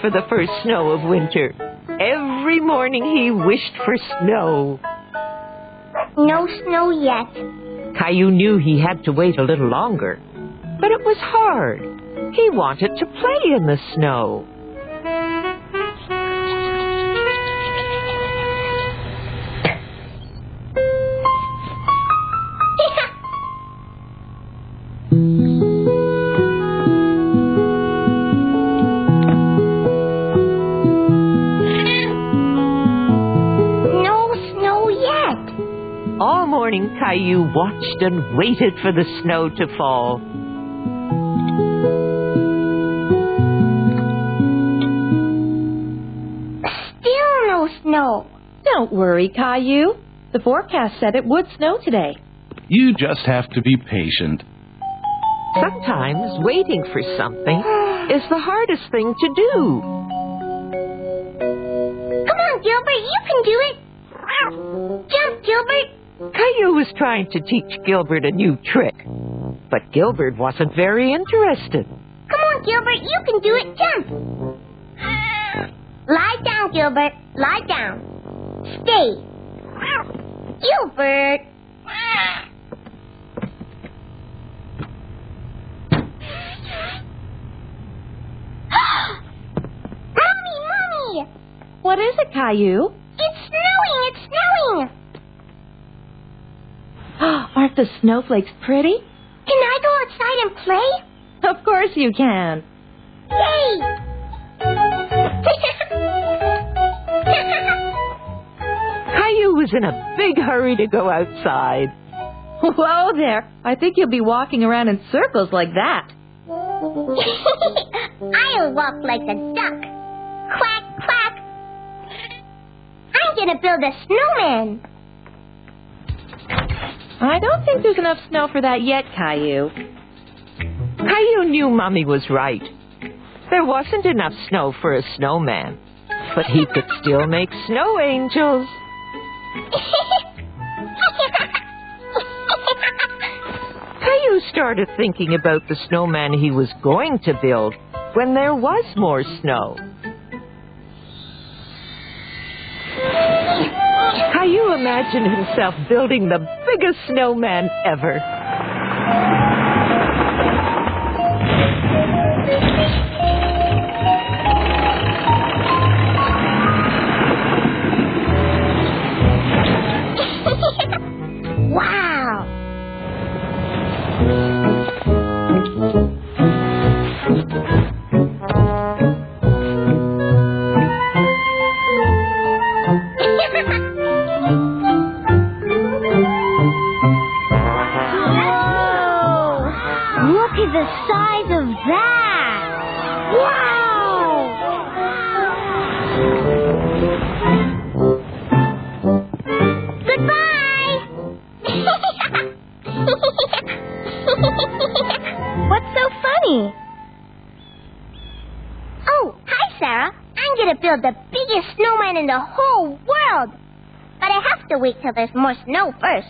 For the first snow of winter. Every morning he wished for snow. no snow yet. Caillou knew he had to wait a little longer, but it was hard. He wanted to play in the snow. Morning Caillou watched and waited for the snow to fall. Still no snow. Don't worry, Caillou. The forecast said it would snow today. You just have to be patient. Sometimes waiting for something is the hardest thing to do. Come on, Gilbert, you can do it. Jump, Gilbert. Caillou was trying to teach Gilbert a new trick, but Gilbert wasn't very interested. Come on, Gilbert, you can do it. Jump. Lie down, Gilbert. Lie down. Stay. Gilbert. mommy, mommy. What is it, Caillou? It's snowing. It's snowing. Aren't the snowflakes pretty? Can I go outside and play? Of course you can. Yay! Caillou was in a big hurry to go outside. Whoa there. I think you'll be walking around in circles like that. I'll walk like a duck. Quack, quack. I'm gonna build a snowman. I don't think there's enough snow for that yet, Caillou. Caillou knew Mommy was right. There wasn't enough snow for a snowman, but he could still make snow angels. Caillou started thinking about the snowman he was going to build when there was more snow. Caillou imagine himself building the biggest snowman ever. wow. What's so funny? Oh, hi, Sarah. I'm gonna build the biggest snowman in the whole world. But I have to wait till there's more snow first.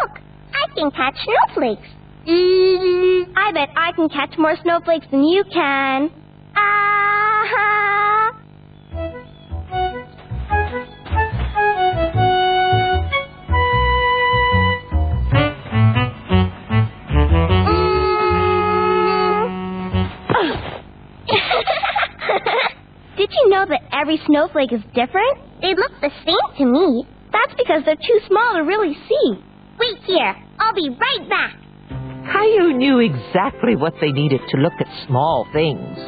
Look, I can catch snowflakes. Mm, I bet I can catch more snowflakes than you can. Ah! Every snowflake is different? They look the same to me. That's because they're too small to really see. Wait here. I'll be right back. Caillou knew exactly what they needed to look at small things.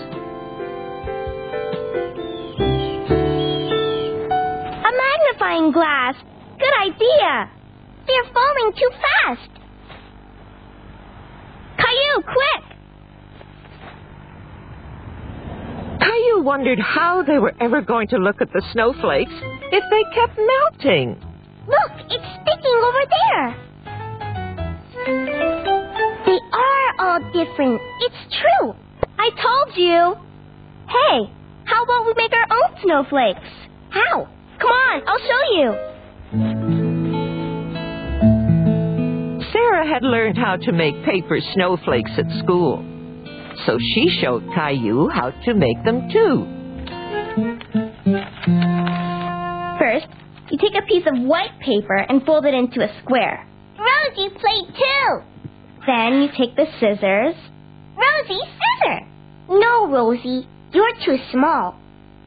A magnifying glass. Good idea. They're falling too fast. Caillou, quick! Caillou wondered how they were ever going to look at the snowflakes if they kept melting. Look, it's sticking over there. They are all different. It's true. I told you. Hey, how about we make our own snowflakes? How? Come on, I'll show you. Sarah had learned how to make paper snowflakes at school. So she showed Caillou how to make them too. First, you take a piece of white paper and fold it into a square. Rosie played too. Then you take the scissors. Rosie, scissor. No, Rosie, you're too small.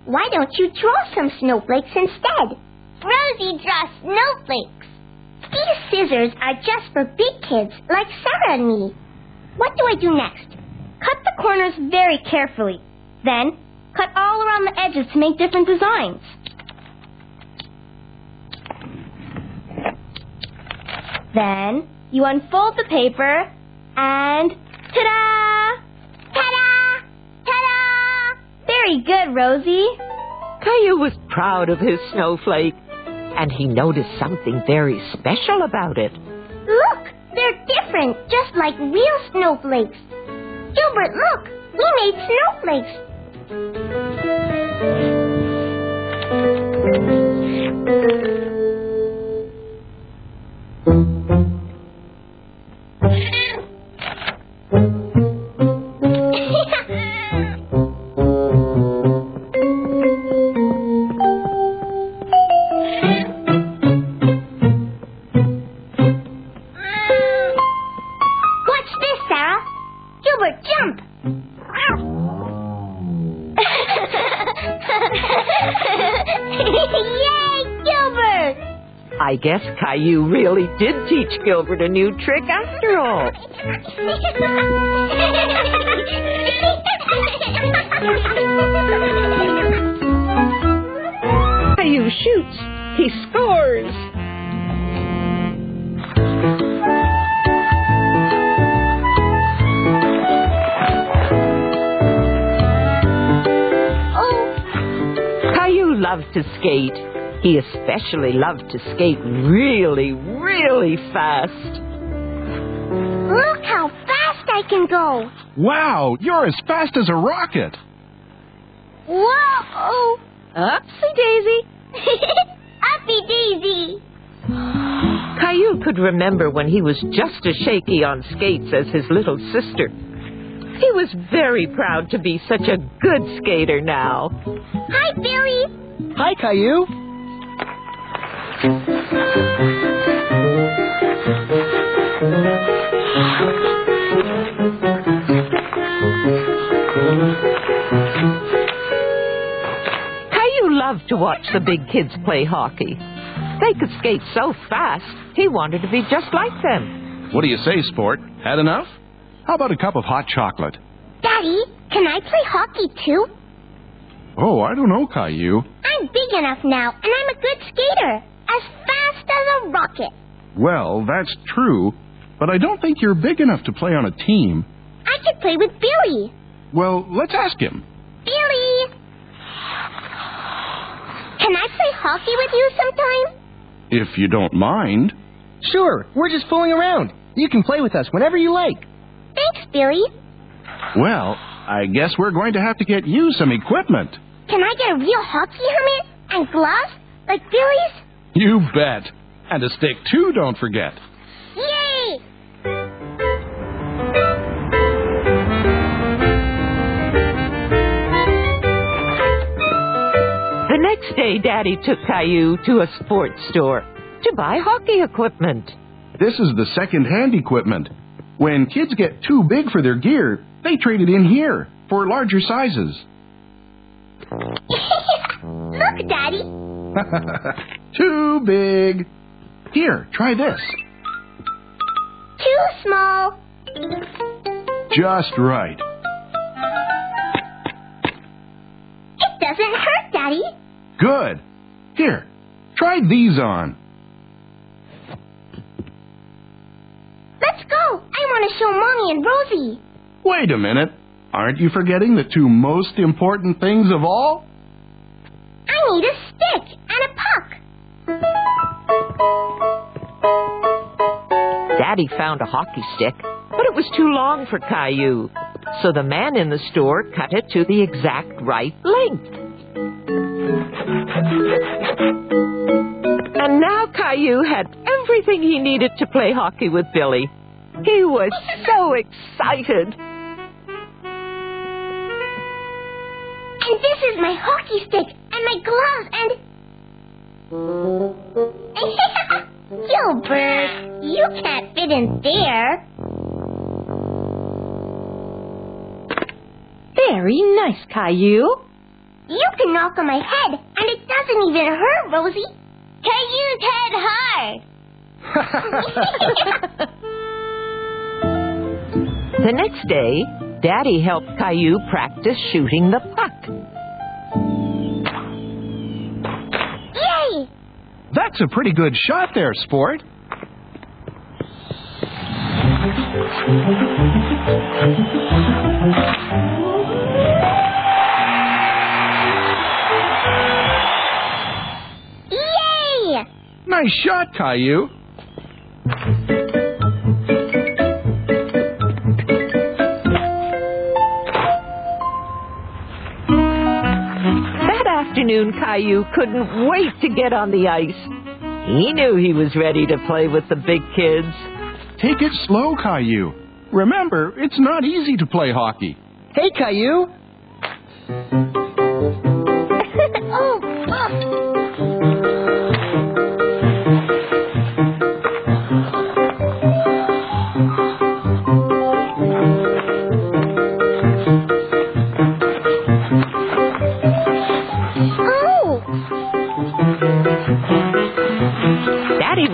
Why don't you draw some snowflakes instead? Rosie draws snowflakes. These scissors are just for big kids like Sarah and me. What do I do next? Cut the corners very carefully. Then, cut all around the edges to make different designs. Then, you unfold the paper and ta-da! Ta-da! Ta-da! Very good, Rosie. Caillou was proud of his snowflake, and he noticed something very special about it. Look, they're different, just like real snowflakes. Gilbert, look, we made snowflakes. Watch I guess Caillou really did teach Gilbert a new trick after all. Caillou shoots. He scores. oh, Caillou loves to skate. He especially loved to skate really, really fast. look how fast I can go. Wow, you're as fast as a rocket. Whoa! Upsy daisy. Uppy Daisy! Caillou could remember when he was just as shaky on skates as his little sister. He was very proud to be such a good skater now. Hi, Billy! Hi, Caillou. Caillou loved to watch the big kids play hockey. They could skate so fast, he wanted to be just like them. What do you say, sport? Had enough? How about a cup of hot chocolate? Daddy, can I play hockey too? Oh, I don't know, Caillou. I'm big enough now, and I'm a good skater. As fast as a rocket. Well, that's true, but I don't think you're big enough to play on a team. I could play with Billy. Well, let's ask him. Billy! Can I play hockey with you sometime? If you don't mind. Sure, we're just fooling around. You can play with us whenever you like. Thanks, Billy. Well, I guess we're going to have to get you some equipment. Can I get a real hockey helmet and gloves like Billy's? You bet. And a stick, too, don't forget. Yay! The next day, Daddy took Caillou to a sports store to buy hockey equipment. This is the second-hand equipment. When kids get too big for their gear, they trade it in here for larger sizes. Look, Daddy. Too big. Here, try this. Too small. Just right. It doesn't hurt, Daddy. Good. Here, try these on. Let's go. I want to show Mommy and Rosie. Wait a minute. Aren't you forgetting the two most important things of all? I need a stick and a. Daddy found a hockey stick, but it was too long for Caillou. So the man in the store cut it to the exact right length. And now Caillou had everything he needed to play hockey with Billy. He was so excited. And this is my hockey stick and my gloves Oh, Gilbert, you can't fit in there. Very nice, Caillou. You can knock on my head, and it doesn't even hurt, Rosie. Caillou's head hard. The next day, Daddy helped Caillou practice shooting the puck. That's a pretty good shot there, sport. Yay! Nice shot, Caillou. Afternoon, Caillou couldn't wait to get on the ice. He knew he was ready to play with the big kids. Take it slow, Caillou. Remember, it's not easy to play hockey. Hey, Caillou.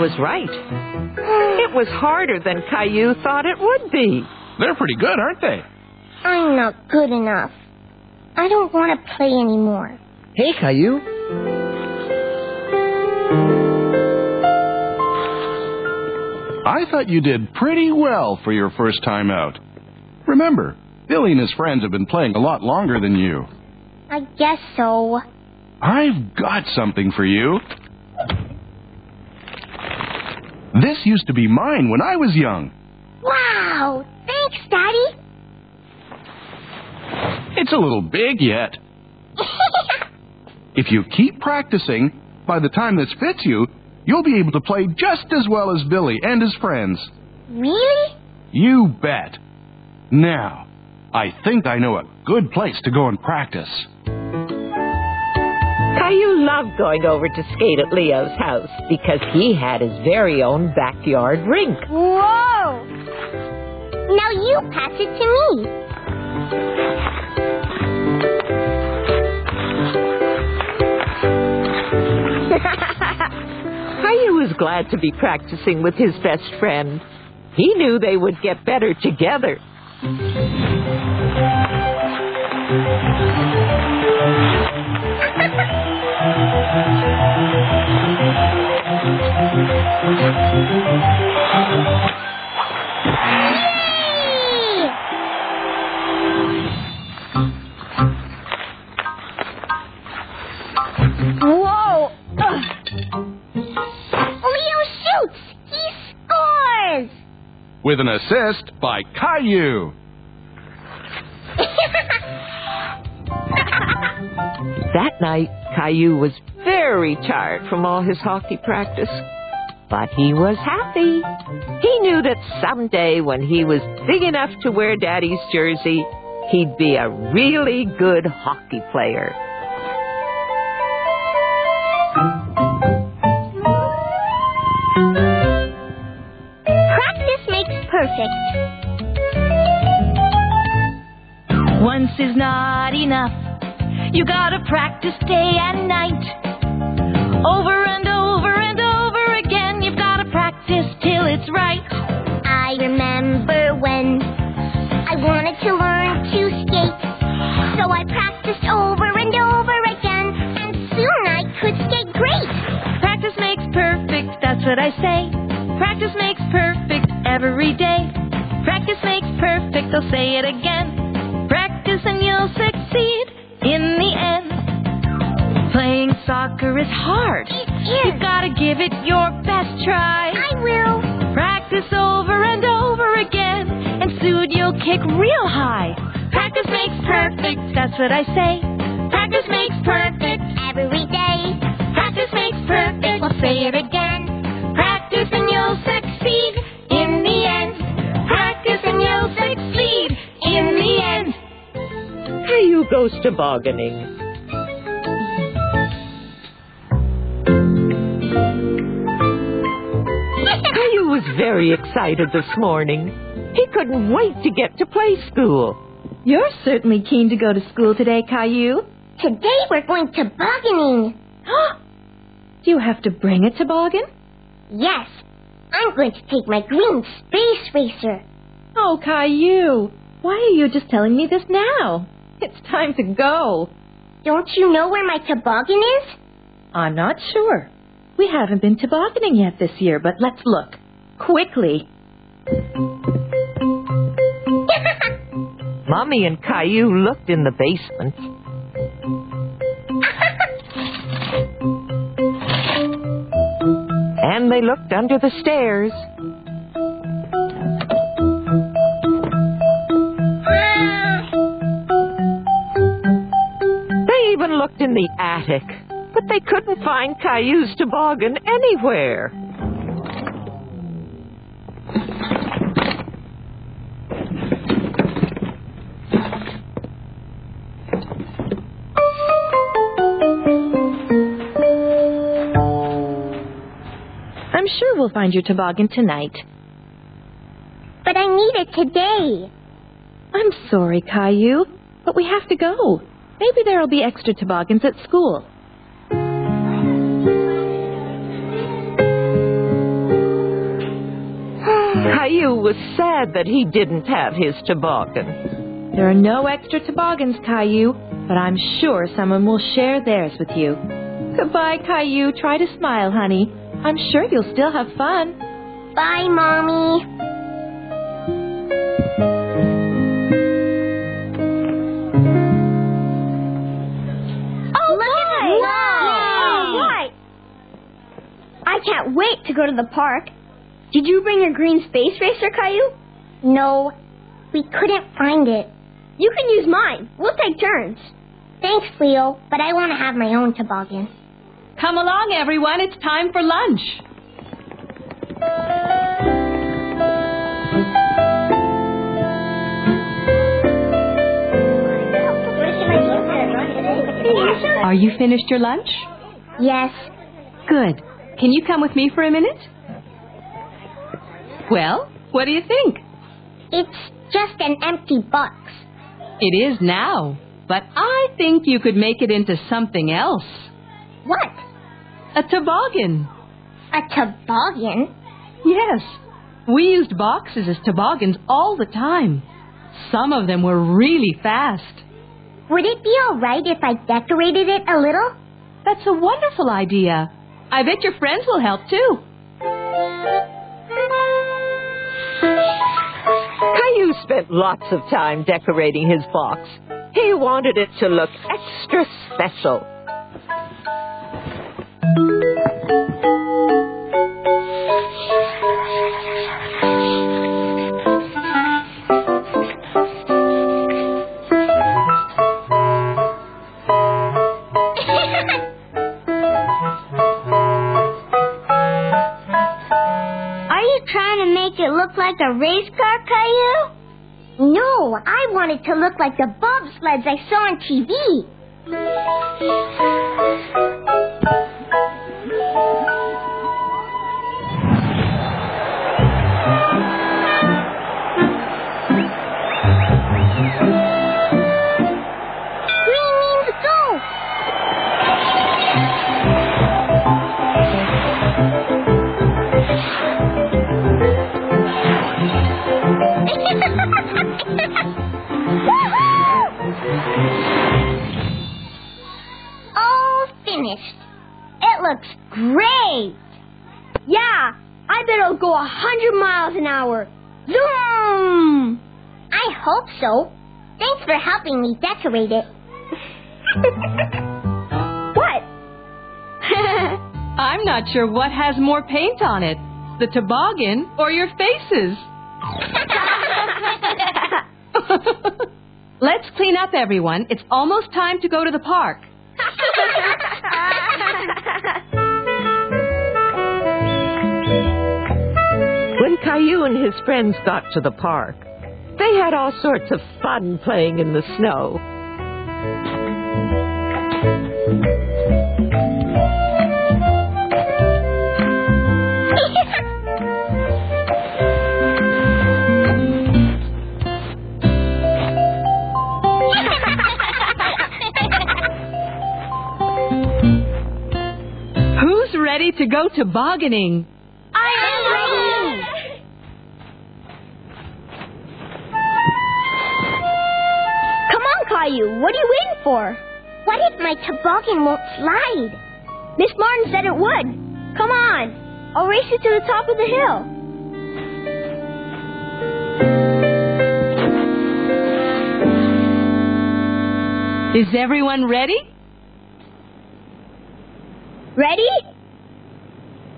Was right. It was harder than Caillou thought it would be. They're pretty good, aren't they? I'm not good enough. I don't want to play anymore. Hey, Caillou. I thought you did pretty well for your first time out. Remember, Billy and his friends have been playing a lot longer than you. I guess so. I've got something for you. This used to be mine when I was young. Wow! Thanks, Daddy. It's a little big yet. If you keep practicing, by the time this fits you, you'll be able to play just as well as Billy and his friends. really? You bet. Now, I think I know a good place to go and practice. Caillou loved going over to skate at Leo's house because he had his very own backyard rink. Whoa! Now you pass it to me. Caillou was glad to be practicing with his best friend. He knew they would get better together. With an assist by Caillou. That night, Caillou was very tired from all his hockey practice. But he was happy. He knew that someday when he was big enough to wear Daddy's jersey, he'd be a really good hockey player. Practice makes perfect. Once is not enough. You gotta practice day and night. Over and over and over again. You've gotta practice till it's right. I remember when I wanted to learn to skate. So I practiced over and over again, and soon I could skate great. Practice makes perfect, that's what I say. Practice makes perfect every day. Practice makes perfect, I'll say it again. Practice and you'll succeed soccer is hard. It is. You've gotta give it your best try. I will. Practice over and over again, and soon you'll kick real high. Practice makes perfect, that's what I say. Practice makes perfect Every day. Practice makes perfect. We'll say it again. Practice and you'll succeed in the end. Practice and you'll succeed in the end. Caillou goes tobogganing. Was very excited this morning. He couldn't wait to get to play school. You're certainly keen to go to school today, Caillou. Today we're going tobogganing. Do you have to bring a toboggan? Yes. I'm going to take my green space racer. Oh, Caillou, why are you just telling me this now? It's time to go. Don't you know where my toboggan is? I'm not sure. We haven't been tobogganing yet this year, but let's look. Quickly. Mommy and Caillou looked in the basement. And they looked under the stairs. They even looked in the attic, but they couldn't find Caillou's toboggan anywhere. Sure we'll find your toboggan tonight. but I need it today. I'm sorry, Caillou, but we have to go. Maybe there'll be extra toboggans at school. Caillou was sad that he didn't have his toboggan. There are no extra toboggans, Caillou, but I'm sure someone will share theirs with you. Goodbye, Caillou. Try to smile, honey. I'm sure you'll still have fun. Bye, Mommy. Oh, Look at the? I can't wait to go to the park. Did you bring your green space racer, Caillou? No, we couldn't find it. You can use mine. We'll take turns. Thanks, Leo, but I want to have my own toboggan. Come along, everyone. It's time for lunch. Are you finished your lunch? Yes. Good. Can you come with me for a minute? Well, what do you think? It's just an empty box. It is now, but I think you could make it into something else. What? A toboggan. A toboggan? Yes. We used boxes as toboggans all the time. Some of them were really fast. Would it be all right if I decorated it a little? That's a wonderful idea. I bet your friends will help too. Caillou spent lots of time decorating his box. He wanted it to look extra special. A race car, Caillou? No, I want it to look like the bobsleds I saw on TV. Thanks for helping me decorate it. what? I'm not sure what has more paint on it the toboggan or your faces. Let's clean up, everyone. It's almost time to go to the park. When Caillou and his friends got to the park, they had all sorts of fun playing in the snow. Who's ready to go tobogganing? On, Caillou. What are you waiting for? What if my toboggan won't slide? Miss Martin said it would. Come on. I'll race you to the top of the hill. Is everyone ready? Ready?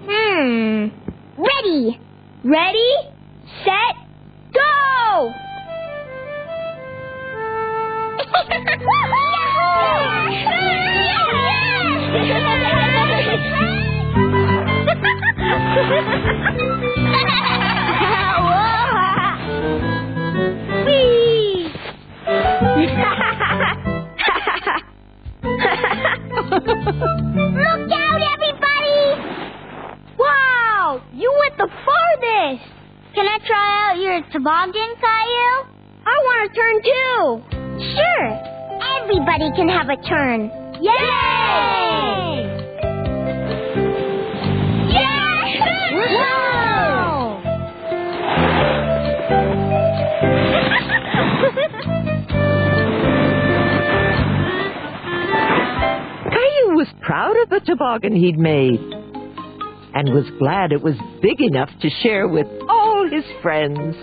Hmm. Ready. Ready, set, Look out, everybody! wow! You went the farthest! Can I try out your toboggan, Caillou? I want to turn too! Sure. Everybody can have a turn. Yay! Wow! Caillou was proud of the toboggan he'd made and was glad it was big enough to share with all his friends.